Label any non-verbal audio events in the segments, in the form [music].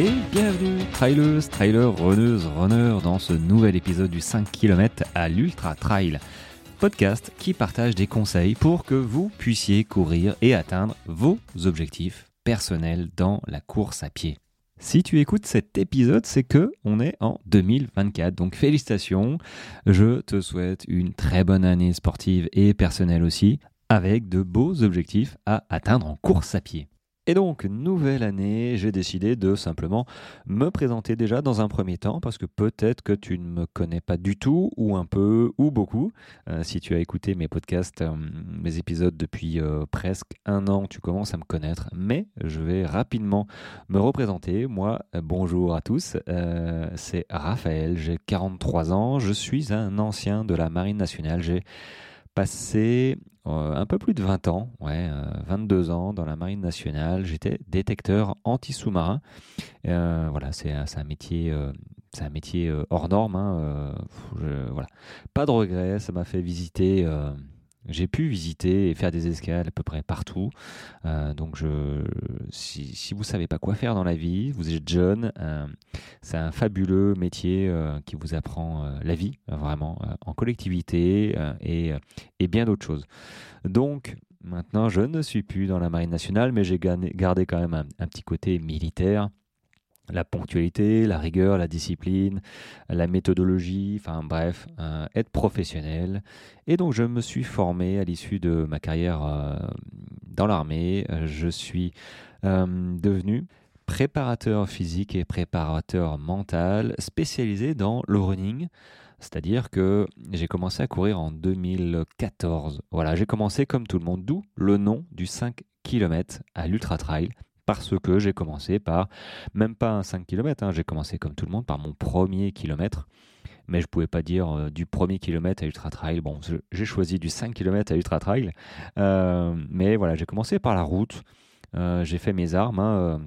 et bienvenue trailers, trailers, runneuses, runners dans ce nouvel épisode du 5 km à l'Ultra Trail, podcast qui partage des conseils pour que vous puissiez courir et atteindre vos objectifs personnels dans la course à pied. Si tu écoutes cet épisode, c'est que on est en 2024. Donc félicitations. Je te souhaite une très bonne année sportive et personnelle aussi, avec de beaux objectifs à atteindre en course à pied. Et donc, nouvelle année, j'ai décidé de simplement me présenter déjà dans un premier temps, parce que peut-être que tu ne me connais pas du tout, ou un peu, ou beaucoup. Euh, si tu as écouté mes podcasts, euh, mes épisodes depuis euh, presque un an, tu commences à me connaître. Mais je vais rapidement me représenter. Moi, bonjour à tous, c'est Raphaël, j'ai 43 ans, je suis un ancien de la Marine nationale. J'ai passé euh, un peu plus de 20 ans, ouais, 22 euh, ans dans la Marine nationale. J'étais détecteur anti-sous-marin. Euh, voilà, c'est un métier, c'est un métier hors norme. Hein, voilà, pas de regrets. Ça m'a fait visiter j'ai pu visiter et faire des escales à peu près partout. Euh, donc, si, vous ne savez pas quoi faire dans la vie, vous êtes jeune, euh, c'est un fabuleux métier euh, qui vous apprend la vie, vraiment, en collectivité et, et, bien d'autres choses. Donc, maintenant, je ne suis plus dans la Marine nationale, mais j'ai gardé quand même un petit côté militaire la ponctualité, la rigueur, la discipline, la méthodologie, enfin bref, euh, être professionnel. Et donc je me suis formé à l'issue de ma carrière euh, dans l'armée. Je suis euh, devenu préparateur physique et préparateur mental spécialisé dans le running. C'est-à-dire que j'ai commencé à courir en 2014. Voilà, j'ai commencé comme tout le monde, d'où le nom du 5 km à l'Ultra Trail parce que j'ai commencé par, même pas un 5 km, hein, j'ai commencé comme tout le monde par mon premier kilomètre. Mais je ne pouvais pas dire euh, du premier kilomètre à Ultra Trail. Bon, j'ai choisi du 5 km à Ultra Trail. Euh, mais voilà, j'ai commencé par la route. Euh, j'ai fait mes armes hein,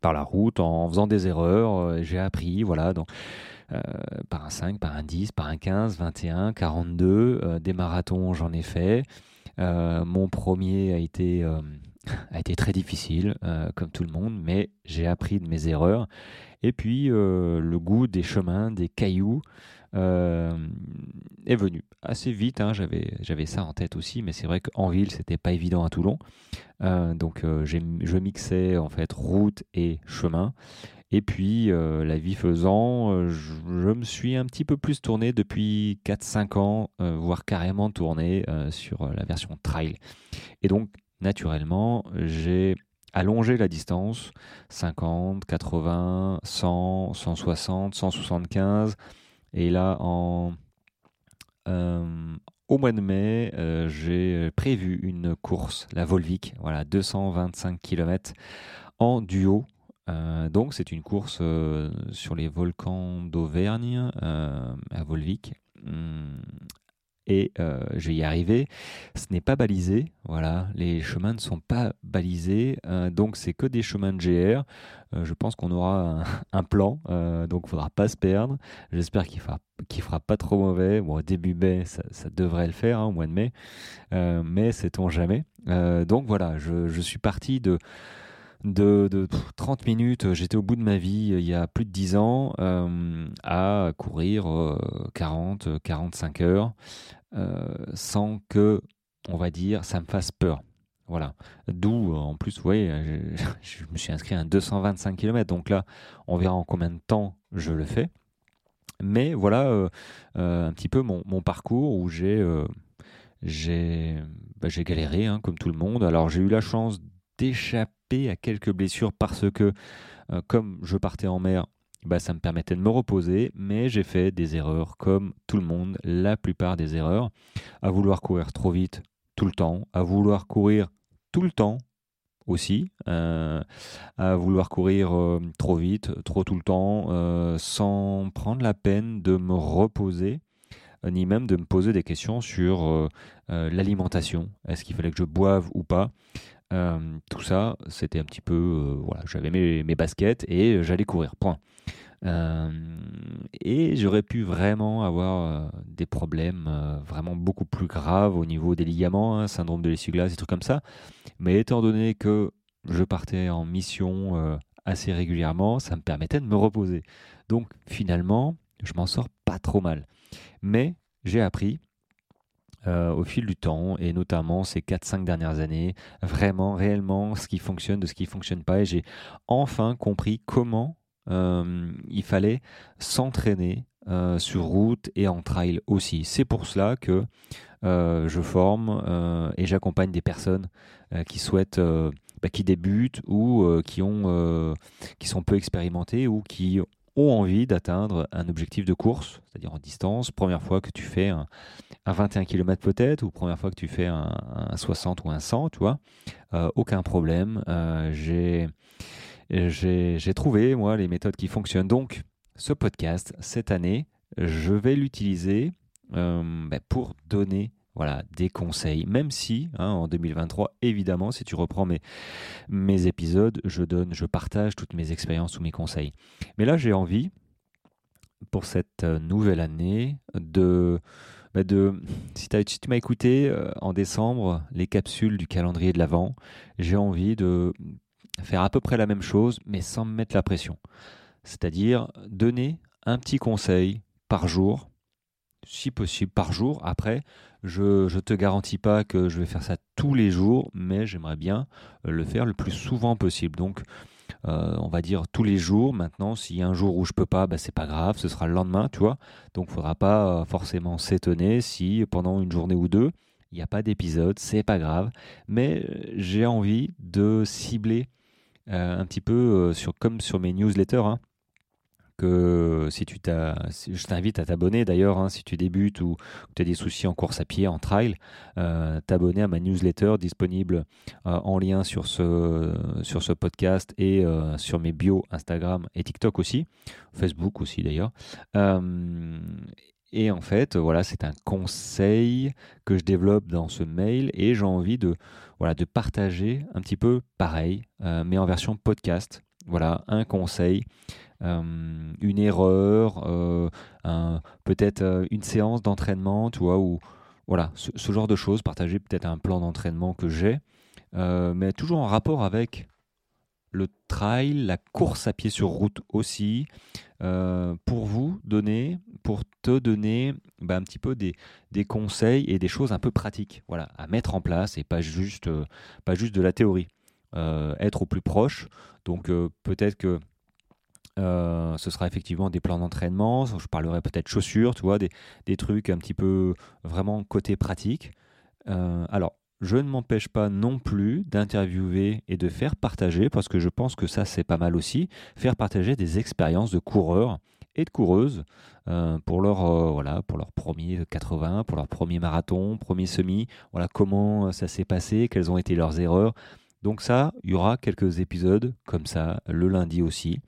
par la route en faisant des erreurs. j'ai appris, voilà. Donc, par un 5, par un 10, par un 15, 21, 42. des marathons, j'en ai fait. mon premier a été a été très difficile, euh, comme tout le monde, mais j'ai appris de mes erreurs. Et puis, euh, le goût des chemins, des cailloux, euh, est venu assez vite. Hein, j'avais, ça en tête aussi, mais c'est vrai qu'en ville, c'était pas évident à Toulon. donc, je mixais en fait route et chemin. Et puis, la vie faisant, je, me suis un petit peu plus tourné depuis 4-5 ans, voire carrément tourné sur la version trail. Et donc, naturellement, j'ai allongé la distance 50, 80, 100, 160, 175. Et là, en, euh, au mois de mai, euh, j'ai prévu une course, la Volvic, voilà, 225 km en duo. Euh, donc c'est une course sur les volcans d'Auvergne à Volvic. Et euh, je vais y arriver. Ce n'est pas balisé, voilà, les chemins ne sont pas balisés, euh, donc c'est que des chemins de GR. Euh, je pense qu'on aura un, [laughs] plan, donc il ne faudra pas se perdre. J'espère qu'il fera, fera pas trop mauvais. Bon, début mai, ça, devrait le faire, hein, au mois de mai, mais sait-on jamais. donc voilà, je suis parti de de, 30 minutes, j'étais au bout de ma vie il y a plus de 10 ans, euh, à courir 40, euh, 45 heures, euh, sans que, on va dire, ça me fasse peur. Voilà. D'où, en plus, vous voyez, [laughs] je, me suis inscrit à 225 km, donc là, on verra en combien de temps je le fais. Mais voilà un petit peu mon, parcours où j'ai j'ai bah, galéré, hein, comme tout le monde. Alors j'ai eu la chance d'échapper à quelques blessures parce que, euh, comme je partais en mer, bah, ça me permettait de me reposer, mais j'ai fait des erreurs comme tout le monde, la plupart des erreurs, à vouloir courir trop vite tout le temps, à vouloir courir tout le temps aussi, euh, à vouloir courir euh, trop vite, trop tout le temps, sans prendre la peine de me reposer, ni même de me poser des questions sur l'alimentation. Est-ce qu'il fallait que je boive ou pas? Euh, tout ça, c'était un petit peu. Euh, voilà, j'avais mes, mes, baskets et j'allais courir, point. Euh, et j'aurais pu vraiment avoir des problèmes vraiment beaucoup plus graves au niveau des ligaments, hein, syndrome de l'essuie-glace, des trucs comme ça. Mais étant donné que je partais en mission assez régulièrement, ça me permettait de me reposer. Donc finalement, je m'en sors pas trop mal. Mais j'ai appris euh, au fil du temps, et notamment ces 4-5 dernières années, vraiment, réellement, ce qui fonctionne de ce qui ne fonctionne pas. Et j'ai enfin compris comment euh, il fallait s'entraîner euh, sur route et en trail aussi. C'est pour cela que je forme et j'accompagne des personnes qui souhaitent, bah, qui débutent ou qui, ont, qui sont peu expérimentées ou qui ont envie d'atteindre un objectif de course, c'est-à-dire en distance. Première fois que tu fais un, 21 km peut-être, ou première fois que tu fais un, 60 ou un 100, tu vois, euh, aucun problème. Euh, j'ai, trouvé, moi, les méthodes qui fonctionnent. Donc, ce podcast, cette année, je vais l'utiliser euh, ben, pour donner voilà, des conseils. Même si, hein, en 2023, évidemment, si tu reprends mes, mes épisodes, je donne, je partage toutes mes expériences ou mes conseils. Mais là, j'ai envie, pour cette euh, nouvelle année, de, bah, de si, tu m'as écouté euh, en décembre, les capsules du calendrier de l'Avent, j'ai envie de faire à peu près la même chose, mais sans me mettre la pression. C'est-à-dire donner un petit conseil par jour si possible, par jour. Après, je ne te garantis pas que je vais faire ça tous les jours, mais j'aimerais bien euh, le faire le plus souvent possible. Donc, euh, on va dire tous les jours. Maintenant, s'il y a un jour où je peux pas, bah, c'est pas grave, ce sera le lendemain, tu vois. Donc, il faudra pas euh, forcément s'étonner si pendant une journée ou deux, il n'y a pas d'épisode, c'est pas grave. Mais j'ai envie de cibler un petit peu sur, comme sur mes newsletters. Hein que si tu t'as, je t'invite à t'abonner d'ailleurs, hein, si tu débutes ou tu as des soucis en course à pied, en trail, euh, t'abonner à ma newsletter disponible euh, en lien sur ce, sur ce podcast et euh, sur mes bios Instagram et TikTok aussi, Facebook aussi d'ailleurs. et en fait, voilà, c'est un conseil que je développe dans ce mail et j'ai envie de, voilà, de partager un petit peu pareil, mais en version podcast. Voilà, un conseil une erreur, euh, peut-être euh, une séance d'entraînement, tu vois, ou voilà, ce, genre de choses, partager peut-être un plan d'entraînement que j'ai, mais toujours en rapport avec le trail, la course à pied sur route aussi, pour vous donner, pour te donner bah, un petit peu des, des, conseils et des choses un peu pratiques, voilà, à mettre en place et pas juste, pas juste de la théorie. être au plus proche. Donc peut-être que euh, ce sera effectivement des plans d'entraînement. Je parlerai peut-être chaussures, tu vois, des, trucs un petit peu vraiment côté pratique. Euh, alors, je ne m'empêche pas non plus d'interviewer et de faire partager, parce que je pense que ça c'est pas mal aussi, faire partager des expériences de coureurs et de coureuses euh, pour leur voilà pour leur premier 80, pour leur premier marathon, premier semi. Voilà comment ça s'est passé, quelles ont été leurs erreurs. Donc ça, il y aura quelques épisodes comme ça le lundi aussi.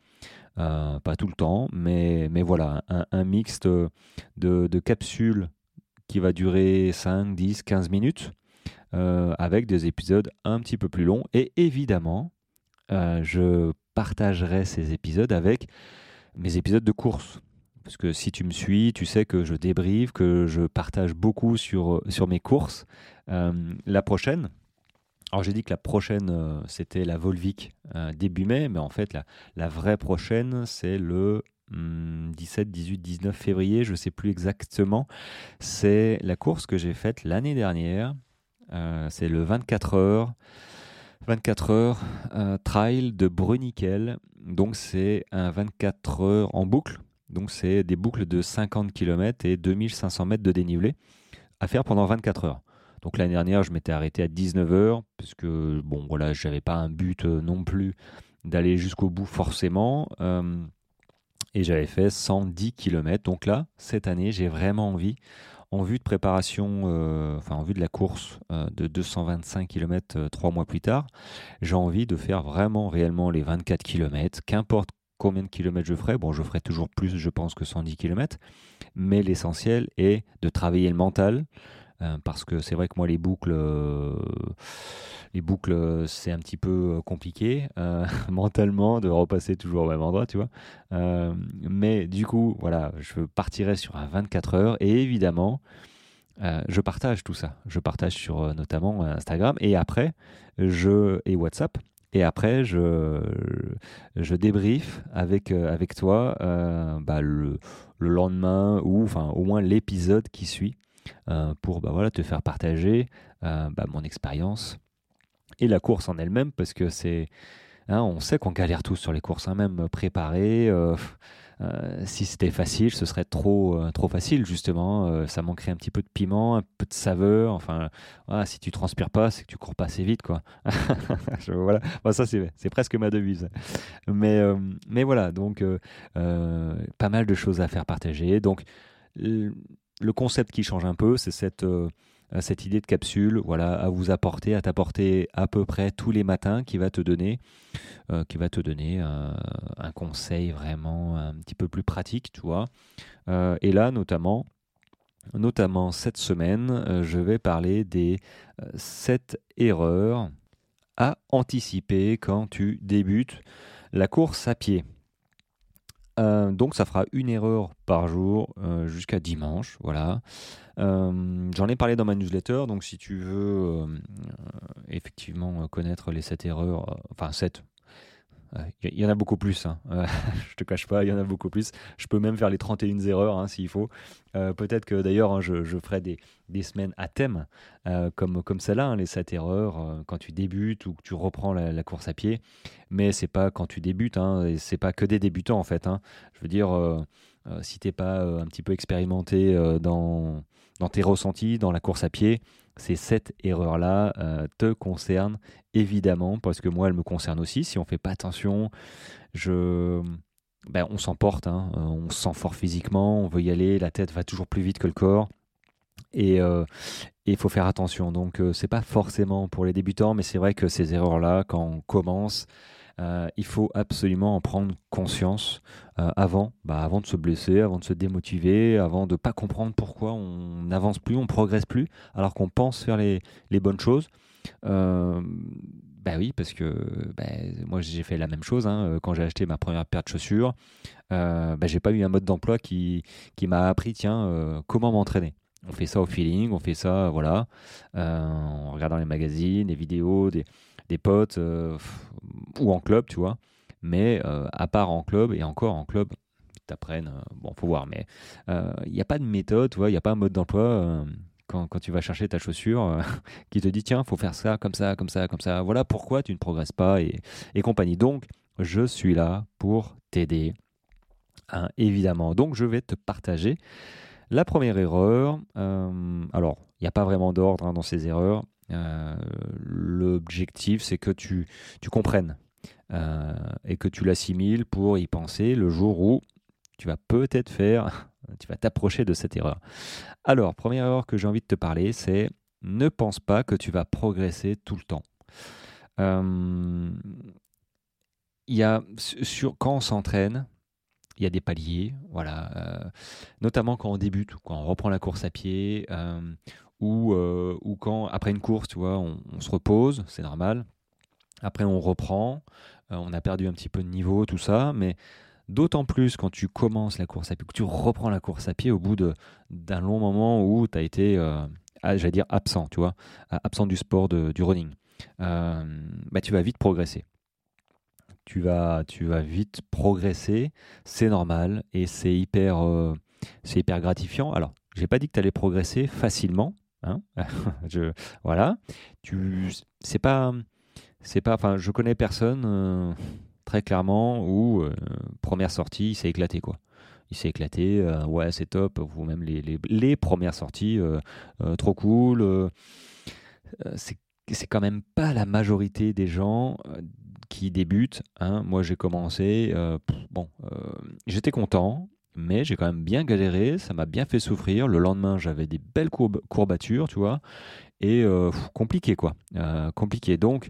Euh, pas tout le temps, mais, mais voilà, un, mixte de, capsules qui va durer 5, 10, 15 minutes, euh, avec des épisodes un petit peu plus longs. Et évidemment, euh, je partagerai ces épisodes avec mes épisodes de course. Parce que si tu me suis, tu sais que je débriefe, que je partage beaucoup sur, sur mes courses. la prochaine, alors j'ai dit que la prochaine, euh, c'était la Volvic euh, début mai, mais en fait la, vraie prochaine, c'est le 17, 18, 19 février, je ne sais plus exactement. C'est la course que j'ai faite l'année dernière. Euh, c'est le 24 heures. 24 heures trail de Bruniquel. Donc c'est un 24 heures en boucle. Donc c'est des boucles de 50 km et 2500 mètres de dénivelé à faire pendant 24 heures. Donc l'année dernière, je m'étais arrêté à 19h, parce que bon, voilà, j'avais pas un but euh, non plus d'aller jusqu'au bout forcément. Euh, et j'avais fait 110 km. Donc là, cette année, j'ai vraiment envie, en vue de préparation, euh, enfin en vue de la course de 225 km trois mois plus tard, j'ai envie de faire vraiment réellement les 24 km, qu'importe combien de kilomètres je ferai. Bon, je ferai toujours plus, je pense, que 110 km. Mais l'essentiel est de travailler le mental, euh, parce que c'est vrai que moi les boucles, euh, les boucles c'est un petit peu euh, compliqué [laughs] mentalement de repasser toujours au même endroit, tu vois. mais du coup, voilà, je partirai sur un 24 heures et évidemment. je partage tout ça. Je partage sur notamment Instagram et après je et WhatsApp Et après, je, je débrief avec, avec toi bah, le, le, lendemain ou enfin, au moins l'épisode qui suit pour bah, voilà, te faire partager bah, mon expérience et la course en elle-même parce que c'est. Hein, on sait qu'on galère tous sur les courses, hein, même préparer. Euh, si c'était facile, ce serait trop, euh, trop facile, justement. Euh, ça manquerait un petit peu de piment, un peu de saveur. Enfin, si tu transpires pas, c'est que tu cours pas assez vite, quoi. [laughs] voilà. ça, c'est presque ma devise. Mais, mais voilà, donc, pas mal de choses à faire partager. Donc, le concept qui change un peu, c'est cette cette idée de capsule, voilà, à vous apporter, à t'apporter à peu près tous les matins, qui va te donner, euh, qui va te donner euh, un conseil vraiment un petit peu plus pratique, tu vois. Euh, et là, notamment, notamment cette semaine, je vais parler des 7 erreurs à anticiper quand tu débutes la course à pied. Donc ça fera une erreur par jour jusqu'à dimanche, voilà. Euh, j'en ai parlé dans ma newsletter, donc si tu veux euh, effectivement connaître les 7 erreurs, euh, enfin 7, il y, en a beaucoup plus, hein. [laughs] je te cache pas, il y en a beaucoup plus. Je peux même faire les 31 erreurs hein, s'il faut. Peut-être que d'ailleurs hein, je, ferai des, semaines à thème comme, comme celle-là, les 7 erreurs quand tu débutes ou que tu reprends la, course à pied. Mais c'est pas quand tu débutes, et c'est pas que des débutants en fait. Je veux dire, si t'es pas un petit peu expérimenté dans tes ressentis, dans la course à pied, ces sept erreurs-là euh, te concernent évidemment, parce que moi, elles me concernent aussi. Si on ne fait pas attention, je... Ben, on s'emporte, hein. euh, on se sent fort physiquement, on veut y aller, la tête va toujours plus vite que le corps. Et euh, il faut faire attention. Donc, c'est pas forcément pour les débutants, mais c'est vrai que ces erreurs-là, quand on commence, euh, il faut absolument en prendre conscience euh, avant, bah, avant de se blesser, avant de se démotiver, avant de ne pas comprendre pourquoi on n'avance plus, on progresse plus, alors qu'on pense faire les, bonnes choses. Euh, bah oui, parce que bah, moi j'ai fait la même chose hein, quand j'ai acheté ma première paire de chaussures. Euh, bah, j'ai pas eu un mode d'emploi qui, qui m'a appris tiens comment m'entraîner. On fait ça au feeling, on fait ça voilà, en regardant les magazines, les vidéos, des, des potes ou en club, tu vois. Mais euh, à part en club et encore en club, t'apprennes, euh, bon, faut voir, mais il n'y a pas de méthode, tu vois, il n'y a pas un mode d'emploi. Quand, tu vas chercher ta chaussure [laughs] qui te dit tiens faut faire ça comme ça comme ça comme ça voilà pourquoi tu ne progresses pas et, compagnie donc je suis là pour t'aider hein, évidemment donc je vais te partager la première erreur alors il n'y a pas vraiment d'ordre hein, dans ces erreurs euh, l'objectif, c'est que tu, tu comprennes euh, et que tu l'assimiles pour y penser le jour où tu vas peut-être faire, [laughs] tu vas t'approcher de cette erreur. Alors, première erreur que j'ai envie de te parler, c'est ne pense pas que tu vas progresser tout le temps. Euh, y a, sur, quand on s'entraîne, il y a des paliers, voilà, notamment quand on débute, quand on reprend la course à pied, ou, euh, ou quand, après une course, tu vois, on, se repose, c'est normal. Après, on reprend, euh, on a perdu un petit peu de niveau, tout ça, mais d'autant plus quand tu commences la course à pied, que tu reprends la course à pied au bout d'un long moment où tu as été, euh, j'allais dire, absent, tu vois, absent du sport, du running. bah, tu vas vite progresser. Tu vas, tu vas vite progresser, c'est normal et c'est hyper, hyper gratifiant. Alors, j'ai pas dit que tu allais progresser facilement, Hein [laughs] je, voilà. Tu, c'est pas, c'est pas, enfin, je connais personne euh, très clairement où euh, première sortie, il s'est éclaté quoi. Il s'est éclaté, euh, ouais, c'est top. Ou même les, les, les premières sorties, trop cool. c'est, c'est quand même pas la majorité des gens qui débutent. Hein. Moi, j'ai commencé, bon, j'étais content, mais j'ai quand même bien galéré, ça m'a bien fait souffrir. Le lendemain, j'avais des belles courbatures, tu vois, et euh, compliqué quoi, euh, compliqué. Donc,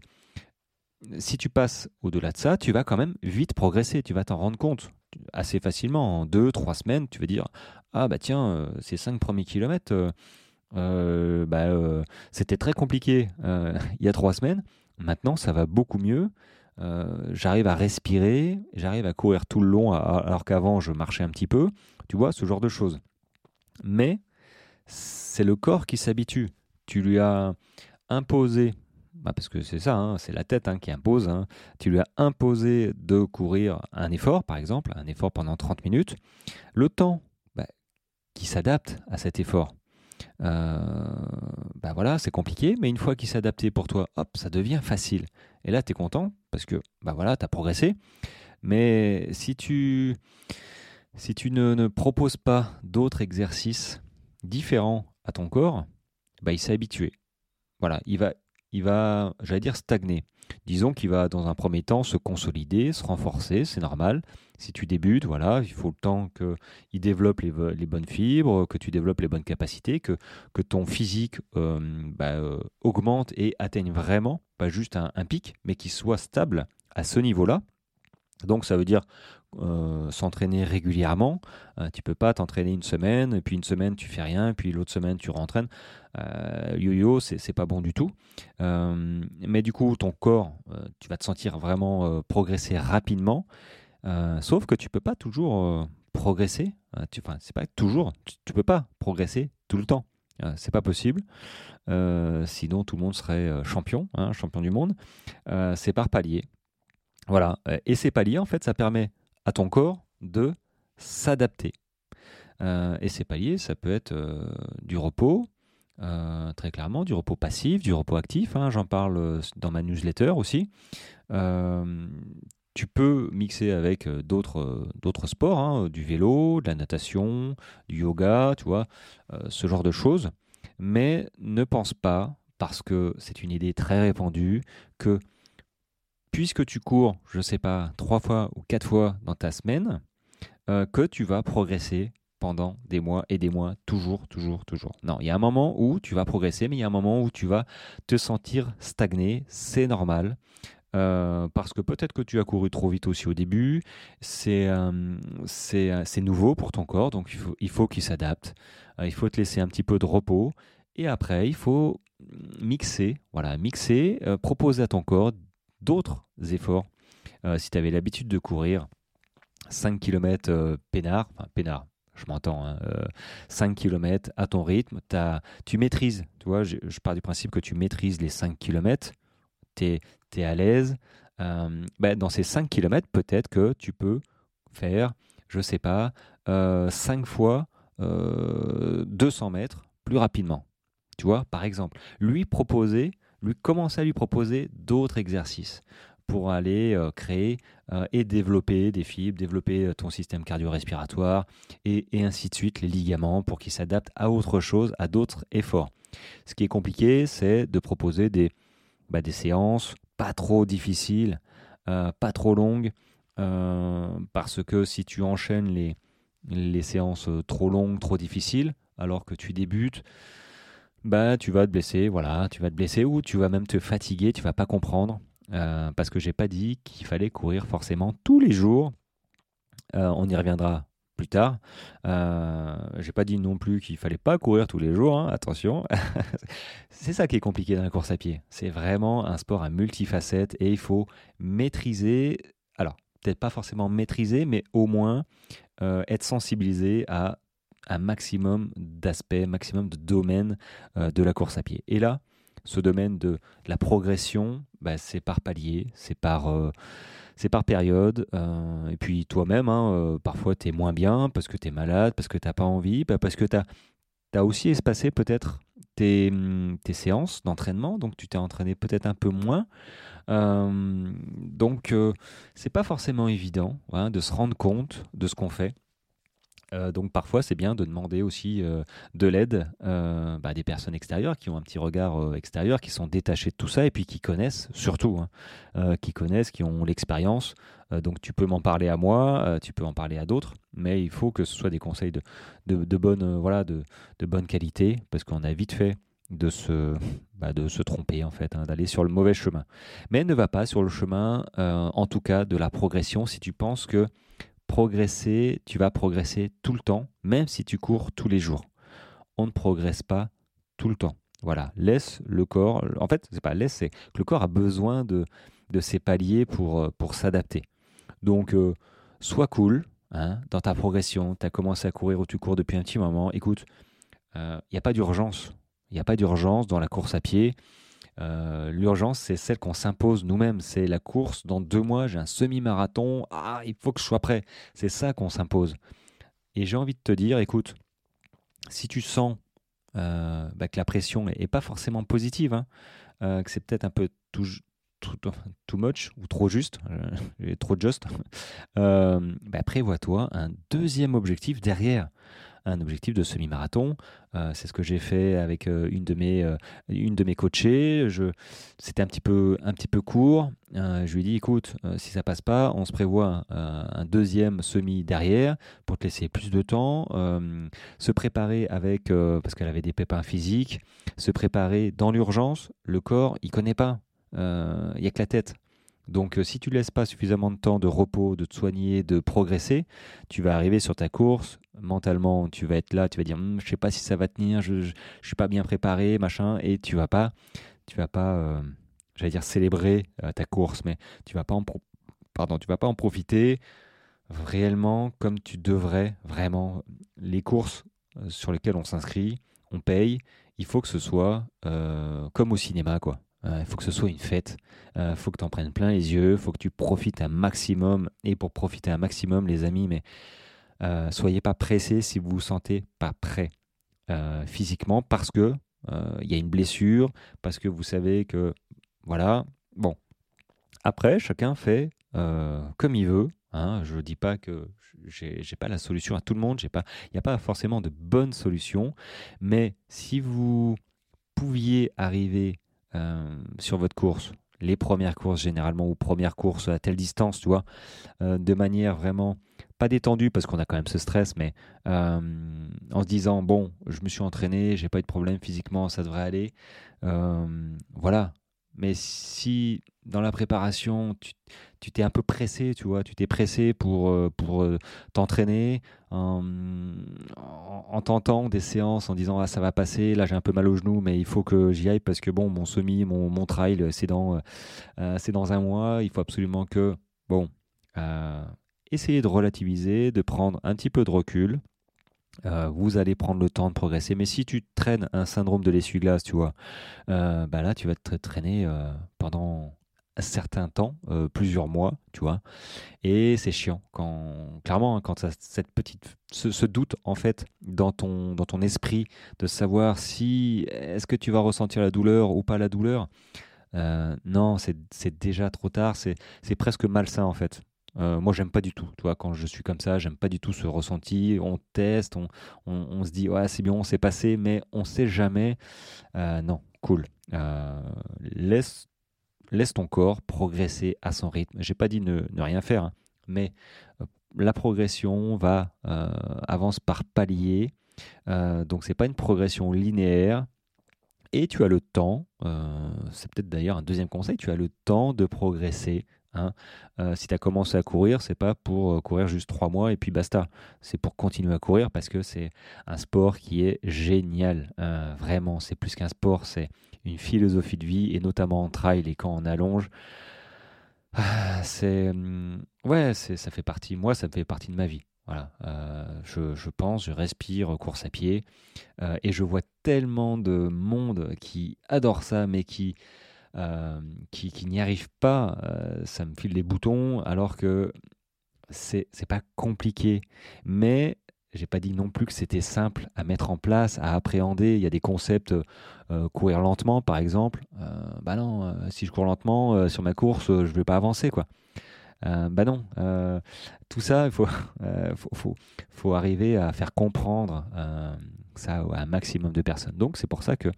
si tu passes au-delà de ça, tu vas quand même vite progresser, tu vas t'en rendre compte assez facilement. En deux, trois semaines, tu vas dire Ah bah tiens, euh, ces cinq premiers kilomètres, bah, c'était très compliqué [laughs] il y a trois semaines. Maintenant, ça va beaucoup mieux. Euh, j'arrive à respirer, j'arrive à courir tout le long alors qu'avant je marchais un petit peu, tu vois, ce genre de choses. Mais c'est le corps qui s'habitue. Tu lui as imposé bah, parce que c'est ça, hein, c'est la tête hein, qui impose. Hein. Tu lui as imposé de courir un effort, par exemple, un effort pendant 30 minutes. Le temps bah, qui s'adapte à cet effort, euh, bah voilà, c'est compliqué, mais une fois qu'il s'est adapté pour toi, hop, ça devient facile. Et là, tu es content parce que bah voilà, tu as progressé. Mais si tu, si tu ne, proposes pas d'autres exercices différents à ton corps, bah, il s'est habitué. Voilà, il va, il va, j'allais dire, stagner. Disons qu'il va dans un premier temps se consolider, se renforcer, c'est normal. Si tu débutes, voilà, il faut le temps qu'il développe les, bonnes fibres, que tu développes les bonnes capacités, que, que ton physique euh, bah, euh, augmente et atteigne vraiment, pas juste un pic, mais qu'il soit stable à ce niveau-là. Donc ça veut dire euh, s'entraîner régulièrement. Euh, tu peux pas t'entraîner une semaine, et puis une semaine tu fais rien, et puis l'autre semaine tu rentraînes. Euh, Yo-yo, c'est pas bon du tout. Euh, mais du coup, ton corps, tu vas te sentir vraiment progresser rapidement. sauf que tu peux pas toujours progresser. enfin, c'est pas toujours. Tu, tu, peux pas progresser tout le temps. c'est pas possible. sinon, tout le monde serait champion, hein, champion du monde. c'est par palier. Voilà. Et ces paliers, en fait, ça permet à ton corps de s'adapter. Euh, et ces paliers, ça peut être euh, du repos, euh, très clairement, du repos passif, du repos actif. Hein, j'en parle dans ma newsletter aussi. tu peux mixer avec d'autres, sports, hein, du vélo, de la natation, du yoga, tu vois, ce genre de choses. Mais ne pense pas, parce que c'est une idée très répandue, que puisque tu cours, je ne sais pas, trois fois ou quatre fois dans ta semaine, euh, que tu vas progresser pendant des mois et des mois, toujours, toujours, toujours. Non, il y a un moment où tu vas progresser, mais il y a un moment où tu vas te sentir stagné, c'est normal. Euh, parce que peut-être que tu as couru trop vite aussi au début, c'est euh, nouveau pour ton corps, donc il faut faut qu'il s'adapte. il faut te laisser un petit peu de repos, et après il faut mixer, voilà, mixer, proposer à ton corps d'autres efforts. Euh, si tu avais l'habitude de courir 5 km euh, peinard, enfin peinard, je m'entends, 5 hein, euh, km à ton rythme, tu maîtrises, tu vois, je, pars du principe que tu maîtrises les 5 km, tu es, à l'aise. Ben, dans ces 5 km, peut-être que tu peux faire, je sais pas, 5 fois 200 mètres plus rapidement. Tu vois, par exemple, lui proposer lui commencer à lui proposer d'autres exercices pour aller euh, créer euh, et développer des fibres, développer euh, ton système cardio-respiratoire et, ainsi de suite, les ligaments pour qu'ils s'adaptent à autre chose, à d'autres efforts. Ce qui est compliqué, c'est de proposer des, bah, des séances pas trop difficiles, pas trop longues, parce que si tu enchaînes les, les séances trop longues, trop difficiles, alors que tu débutes, bah tu vas te blesser, voilà, tu vas te blesser ou tu vas même te fatiguer, tu vas pas comprendre euh, parce que j'ai pas dit qu'il fallait courir forcément tous les jours. Euh, on y reviendra plus tard. Euh, j'ai pas dit non plus qu'il fallait pas courir tous les jours, hein, attention. [laughs] c'est ça qui est compliqué dans la course à pied. C'est vraiment un sport à multifacettes et il faut maîtriser. Alors, peut-être pas forcément maîtriser, mais au moins être sensibilisé à un maximum d'aspects, maximum de domaines euh, de la course à pied. Et là, ce domaine de la progression, bah, c'est par palier, c'est par, euh, période. Euh, et puis toi-même, hein, parfois tu es moins bien parce que tu es malade, parce que tu n'as pas envie, bah, parce que tu as, aussi espacé peut-être tes, tes, séances d'entraînement, donc tu t'es entraîné peut-être un peu moins. donc c'est pas forcément évident hein, de se rendre compte de ce qu'on fait. Euh, donc parfois c'est bien de demander aussi euh, de l'aide euh, bah, des personnes extérieures qui ont un petit regard extérieur, qui sont détachées de tout ça et puis qui connaissent surtout, hein, qui connaissent, qui ont l'expérience. donc tu peux m'en parler à moi, tu peux en parler à d'autres, mais il faut que ce soit des conseils de, de, bonne, voilà, de, de bonne qualité parce qu'on a vite fait de se, bah, de se tromper en fait, hein, d'aller sur le mauvais chemin. Mais ne va pas sur le chemin, en tout cas, de la progression si tu penses que progresser, tu vas progresser tout le temps, même si tu cours tous les jours. On ne progresse pas tout le temps. Voilà, laisse le corps. En fait, c'est pas laisse, c'est que le corps a besoin de, de ces paliers pour, euh, pour s'adapter. Donc, euh, sois cool hein, dans ta progression. Tu as commencé à courir ou tu cours depuis un petit moment. Écoute, il euh, n'y a pas d'urgence. Il n'y a pas d'urgence dans la course à pied. L'urgence, c'est celle qu'on s'impose nous-mêmes. C'est la course. Dans deux mois, j'ai un semi-marathon. Ah, il faut que je sois prêt. C'est ça qu'on s'impose. Et j'ai envie de te dire, écoute, si tu sens bah, que la pression n'est pas forcément positive, hein, que c'est peut-être un peu tout, too much ou trop juste, euh, [laughs] trop juste, euh, bah, prévois-toi un deuxième objectif derrière un objectif de semi-marathon. Euh, c'est ce que j'ai fait avec une, de mes, une de mes coachées. c'était un petit peu, un petit peu court. je lui ai dit, écoute, si ça passe pas, on se prévoit un deuxième semi derrière pour te laisser plus de temps. se préparer avec, parce qu'elle avait des pépins physiques, se préparer dans l'urgence. Le corps, il connaît pas il euh, n'y a que la tête. Donc euh, si tu laisses pas suffisamment de temps de repos, de te soigner, de progresser, tu vas arriver sur ta course, mentalement tu vas être là, tu vas dire hm, je sais pas si ça va tenir, je, ne suis pas bien préparé, machin, et tu vas pas, tu vas pas, euh, j'allais dire célébrer ta course, mais tu vas pas en pardon, tu vas pas en profiter réellement comme tu devrais vraiment. Les courses sur lesquelles on s'inscrit, on paye, il faut que ce soit comme au cinéma quoi. Euh, il faut que ce soit une fête. Il euh, faut que tu en prennes plein les yeux. Il faut que tu profites un maximum. Et pour profiter un maximum, les amis, mais euh, soyez pas pressés si vous vous sentez pas prêt physiquement parce que il y a une blessure, parce que vous savez que voilà. Bon. Après, chacun fait comme il veut. Hein. Je dis pas que j'ai pas la solution à tout le monde. Il n'y a pas forcément de bonne solution. Mais si vous pouviez arriver euh, sur votre course, les premières courses généralement ou premières courses à telle distance, tu vois, euh, de manière vraiment pas détendue parce qu'on a quand même ce stress, mais euh, en se disant bon, je me suis entraîné, j'ai pas eu de problème physiquement, ça devrait aller. voilà, mais si dans la préparation, tu t'es un peu pressé, tu vois, tu t'es pressé pour, euh, pour euh, t'entraîner en, tentant des séances, en disant ah ça va passer, là j'ai un peu mal au genou, mais il faut que j'y aille parce que bon mon semi, mon, mon trail, c'est dans, euh, c'est dans un mois, il faut absolument que bon, essayer de relativiser, de prendre un petit peu de recul. Euh, vous allez prendre le temps de progresser. Mais si tu traînes un syndrome de l'essuie-glace, tu vois, euh, bah là, tu vas te traîner euh, pendant un certain temps, plusieurs mois, tu vois. Et c'est chiant. Quand, clairement, hein, quand ça, cette petite, ce, doute, en fait, dans ton, dans ton esprit, de savoir si est-ce que tu vas ressentir la douleur ou pas la douleur, non, c'est déjà trop tard. C'est presque malsain, en fait. Euh, moi, j'aime pas du tout. Toi, quand je suis comme ça, j'aime pas du tout ce ressenti. On teste, on, se dit, ouais, c'est bien, on s'est passé, mais on sait jamais. Euh, non, cool. Euh, laisse, laisse ton corps progresser à son rythme. J'ai pas dit ne, rien faire, hein, mais la progression va avance par palier. donc, c'est pas une progression linéaire. Et tu as le temps, c'est peut-être d'ailleurs un deuxième conseil, tu as le temps de progresser Hein. Euh, si tu as commencé à courir, c'est pas pour euh, courir juste trois mois et puis basta. C'est pour continuer à courir parce que c'est un sport qui est génial. Euh, vraiment, c'est plus qu'un sport, c'est une philosophie de vie et notamment en trail et quand on allonge. Ah, c'est hum, ouais, ça fait partie. Moi, ça fait partie de ma vie. Voilà, je, je, pense, je respire course à pied et je vois tellement de monde qui adore ça, mais qui euh, qui, n'y arrivent pas, euh, ça me file les boutons, alors que c'est pas compliqué. Mais j'ai pas dit non plus que c'était simple à mettre en place, à appréhender. Il y a des concepts, euh, courir lentement par exemple. bah non, si je cours lentement sur ma course, je vais pas avancer quoi. bah non, tout ça, il [laughs] faut, arriver à faire comprendre ça à un maximum de personnes. Donc c'est pour ça que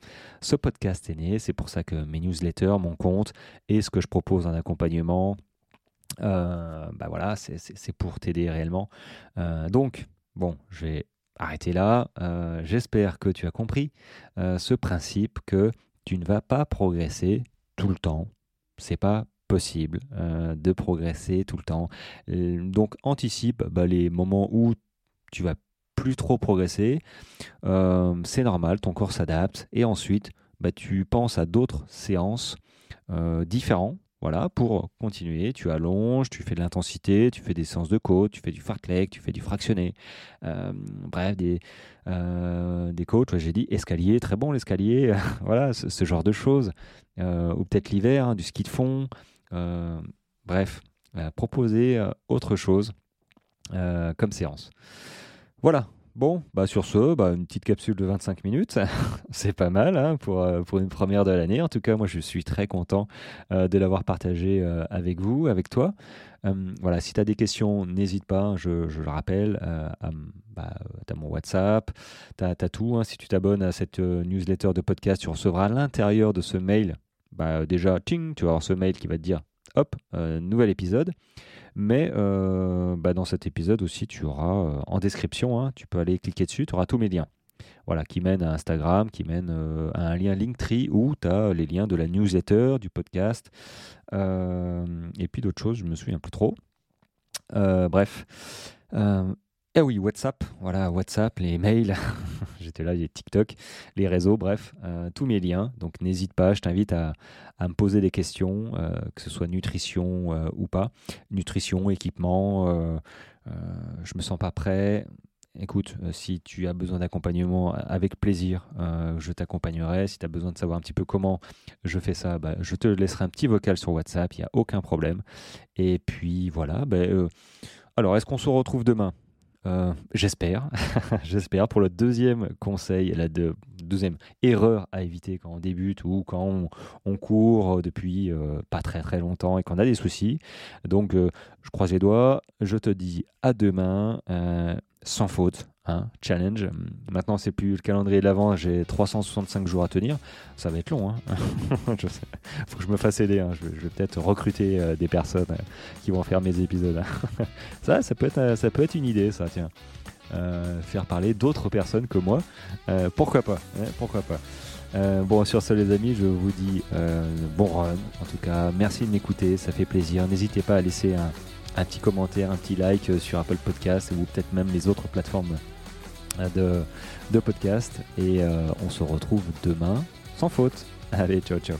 ce podcast est né, c'est pour ça que mes newsletters, mon compte et ce que je propose en accompagnement, euh, bah voilà, c'est pour t'aider réellement. Euh, donc, bon, je vais arrêter là. Euh, j'espère que tu as compris ce principe que tu ne vas pas progresser tout le temps. C'est pas possible de progresser tout le temps. donc anticipe bah, les moments où tu vas plus trop progresser. Euh, c'est normal, ton corps s'adapte. Et ensuite, bah, tu penses à d'autres séances euh, différentes Voilà, pour continuer, tu allonges, tu fais de l'intensité, tu fais des séances de côte, tu fais du fartlek, tu fais du fractionné. Euh, bref, des, des coachs, j'ai dit escalier, très bon l'escalier, [laughs] voilà, ce, genre de choses. Ou peut-être l'hiver, hein, du ski de fond. bref, proposer autre chose comme séance. Voilà, Bon, bah sur ce, bah une petite capsule de 25 minutes, [laughs] c'est pas mal hein, pour, euh, pour une première de l'année. En tout cas, moi, je suis très content euh, de l'avoir partagé euh, avec vous, avec toi. voilà, si tu as des questions, n'hésite pas, hein, je, le rappelle, bah, tu as mon WhatsApp, tu as, tout. Hein. si tu t'abonnes à cette newsletter de podcast, tu recevras à l'intérieur de ce mail, bah, déjà, ting, tu vas avoir ce mail qui va te dire, hop, nouvel épisode. Mais euh, bah, dans cet épisode aussi, tu auras euh, en description, hein, tu peux aller cliquer dessus, tu auras tous mes liens. Voilà, qui mènent à Instagram, qui mènent euh, à un lien Linktree où tu as les liens de la newsletter, du podcast, et puis d'autres choses, je me souviens plus trop. bref. Ah oui, WhatsApp, voilà, WhatsApp, les mails, [laughs] j'étais là, les TikTok, les réseaux, bref, euh, tous mes liens. Donc n'hésite pas, je t'invite à, me poser des questions, euh, que ce soit nutrition euh, ou pas. Nutrition, équipement, je me sens pas prêt. Écoute, si tu as besoin d'accompagnement, avec plaisir, je t'accompagnerai. Si tu as besoin de savoir un petit peu comment je fais ça, bah, je te laisserai un petit vocal sur WhatsApp, il n'y a aucun problème. Et puis voilà, bah, alors est-ce qu'on se retrouve demain? Euh, j'espère, [laughs] j'espère pour le deuxième conseil, la deuxième erreur à éviter quand on débute ou quand on, court depuis euh, pas très très longtemps et qu'on a des soucis. Donc euh, je croise les doigts, je te dis à demain sans faute. Hein, challenge. Maintenant, c'est plus le calendrier de l'avant, j'ai 365 jours à tenir. Ça va être long. Hein [laughs] Faut que je me fasse aider. Hein. Je, vais, peut-être recruter euh, des personnes euh, qui vont faire mes épisodes. [laughs] ça, ça peut, être, euh, ça peut être une idée, ça, tiens. faire parler d'autres personnes que moi. pourquoi pas Pourquoi pas bon, sur ce, les amis, je vous dis bon run. En tout cas, merci de m'écouter, ça fait plaisir. N'hésitez pas à laisser un, un petit commentaire, un petit like sur Apple Podcast ou peut-être même les autres plateformes de, de podcast. Et euh, on se retrouve demain sans faute. Allez, ciao ciao.